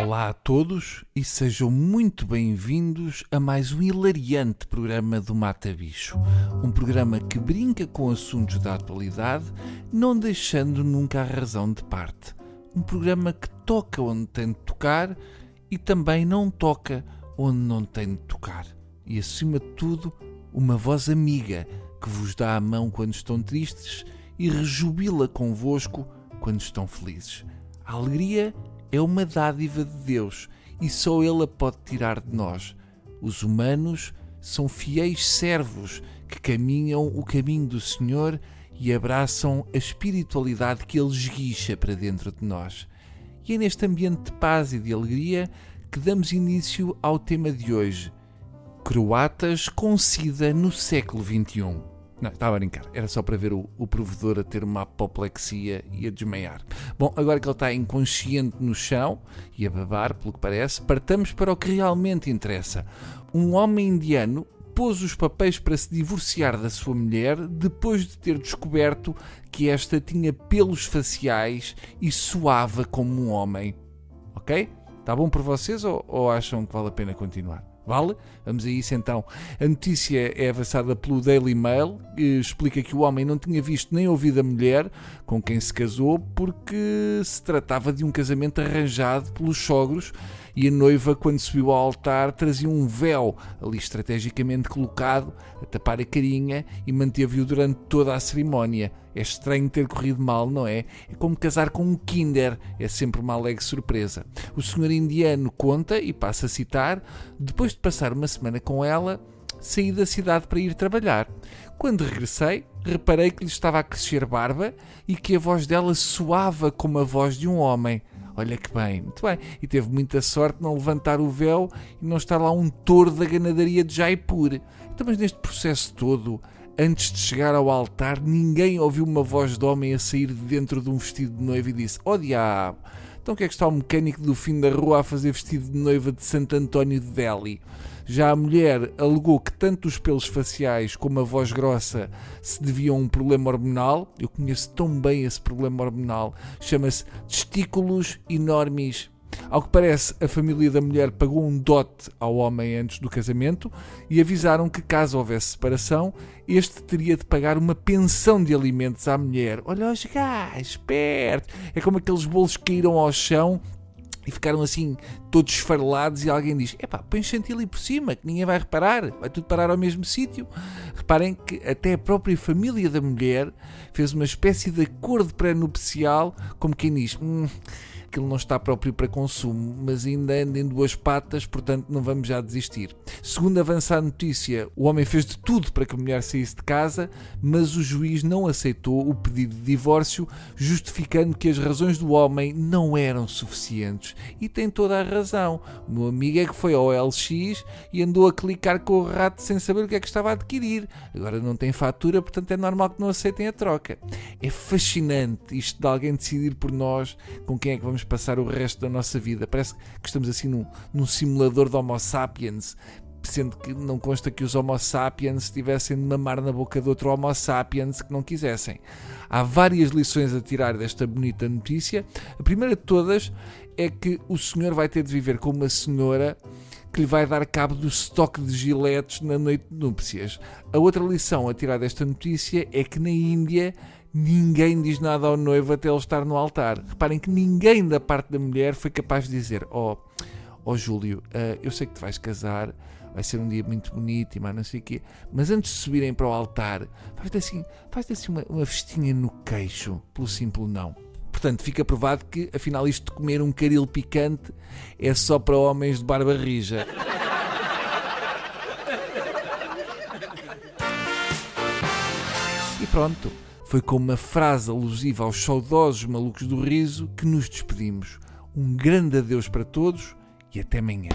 Olá a todos e sejam muito bem-vindos a mais um hilariante programa do Mata Bicho. Um programa que brinca com assuntos da atualidade, não deixando nunca a razão de parte. Um programa que toca onde tem de tocar e também não toca onde não tem de tocar. E acima de tudo, uma voz amiga que vos dá a mão quando estão tristes e rejubila convosco quando estão felizes. A alegria é uma dádiva de Deus e só Ele a pode tirar de nós. Os humanos são fiéis servos que caminham o caminho do Senhor e abraçam a espiritualidade que Ele esguicha para dentro de nós. E é neste ambiente de paz e de alegria que damos início ao tema de hoje: Croatas com SIDA no século XXI. Não, estava a brincar. Era só para ver o, o, provedor a ter uma apoplexia e a desmaiar. Bom, agora que ele está inconsciente no chão e a babar, pelo que parece, partamos para o que realmente interessa. Um homem indiano pôs os papéis para se divorciar da sua mulher depois de ter descoberto que esta tinha pelos faciais e suava como um homem. Ok? Está bom para vocês ou, ou acham que vale a pena continuar? Vale? Vamos a isso então. A notícia é avançada pelo Daily Mail, explica que o homem não tinha visto nem ouvido a mulher com quem se casou porque se tratava de um casamento arranjado pelos sogros e a noiva, quando subiu ao altar, trazia um véu ali estrategicamente colocado a tapar a carinha e manteve-o durante toda a cerimónia. É estranho ter corrido mal, não é? É como casar com um Kinder, é sempre uma alegre surpresa. O senhor indiano conta, e passa a citar, depois de passar uma semana com ela, saí da cidade para ir trabalhar. Quando regressei, reparei que lhe estava a crescer barba e que a voz dela soava como a voz de um homem. Olha que bem, muito bem. E teve muita sorte não levantar o véu e não estar lá um touro da ganadaria de Jaipur. Então, mas neste processo todo, antes de chegar ao altar, ninguém ouviu uma voz de homem a sair de dentro de um vestido de noiva e disse: Oh diabo, então o que é que está o mecânico do fim da rua a fazer vestido de noiva de Santo António de Delhi? Já a mulher alegou que tanto os pelos faciais como a voz grossa se deviam a um problema hormonal. Eu conheço tão bem esse problema hormonal. Chama-se testículos enormes ao que parece, a família da mulher pagou um dote ao homem antes do casamento e avisaram que, caso houvesse separação, este teria de pagar uma pensão de alimentos à mulher. Olha os gajos, esperto! É como aqueles bolos que caíram ao chão e ficaram assim todos esfarelados e alguém diz, epá, põe chantilly por cima que ninguém vai reparar, vai tudo parar ao mesmo sítio. Reparem que até a própria família da mulher fez uma espécie de acordo pré-nupcial, como quem diz, hum, aquilo não está próprio para consumo, mas ainda anda em duas patas, portanto não vamos já desistir. Segundo avança a notícia, o homem fez de tudo para que a mulher saísse de casa, mas o juiz não aceitou o pedido de divórcio, justificando que as razões do homem não eram suficientes. E tem toda a razão. O meu amigo é que foi ao LX e andou a clicar com o rato sem saber o que é que estava a adquirir. Agora não tem fatura, portanto é normal que não aceitem a troca. É fascinante isto de alguém decidir por nós com quem é que vamos vamos passar o resto da nossa vida. Parece que estamos assim num, num simulador de Homo sapiens, sendo que não consta que os Homo sapiens estivessem de mamar na boca de outro Homo sapiens que não quisessem. Há várias lições a tirar desta bonita notícia. A primeira de todas é que o senhor vai ter de viver com uma senhora que lhe vai dar cabo do estoque de giletes na noite de núpcias. A outra lição a tirar desta notícia é que na Índia ninguém diz nada ao noivo até ele estar no altar. Reparem que ninguém da parte da mulher foi capaz de dizer: Ó, oh, oh, Júlio, uh, eu sei que te vais casar, vai ser um dia muito bonito e mais não sei o quê, mas antes de subirem para o altar, faz-te assim, faz assim uma, uma festinha no queixo, pelo simples não. Portanto, fica provado que, afinal, isto de comer um caril picante é só para homens de barba rija. E pronto. Foi com uma frase alusiva aos saudosos malucos do riso que nos despedimos. Um grande adeus para todos e até amanhã.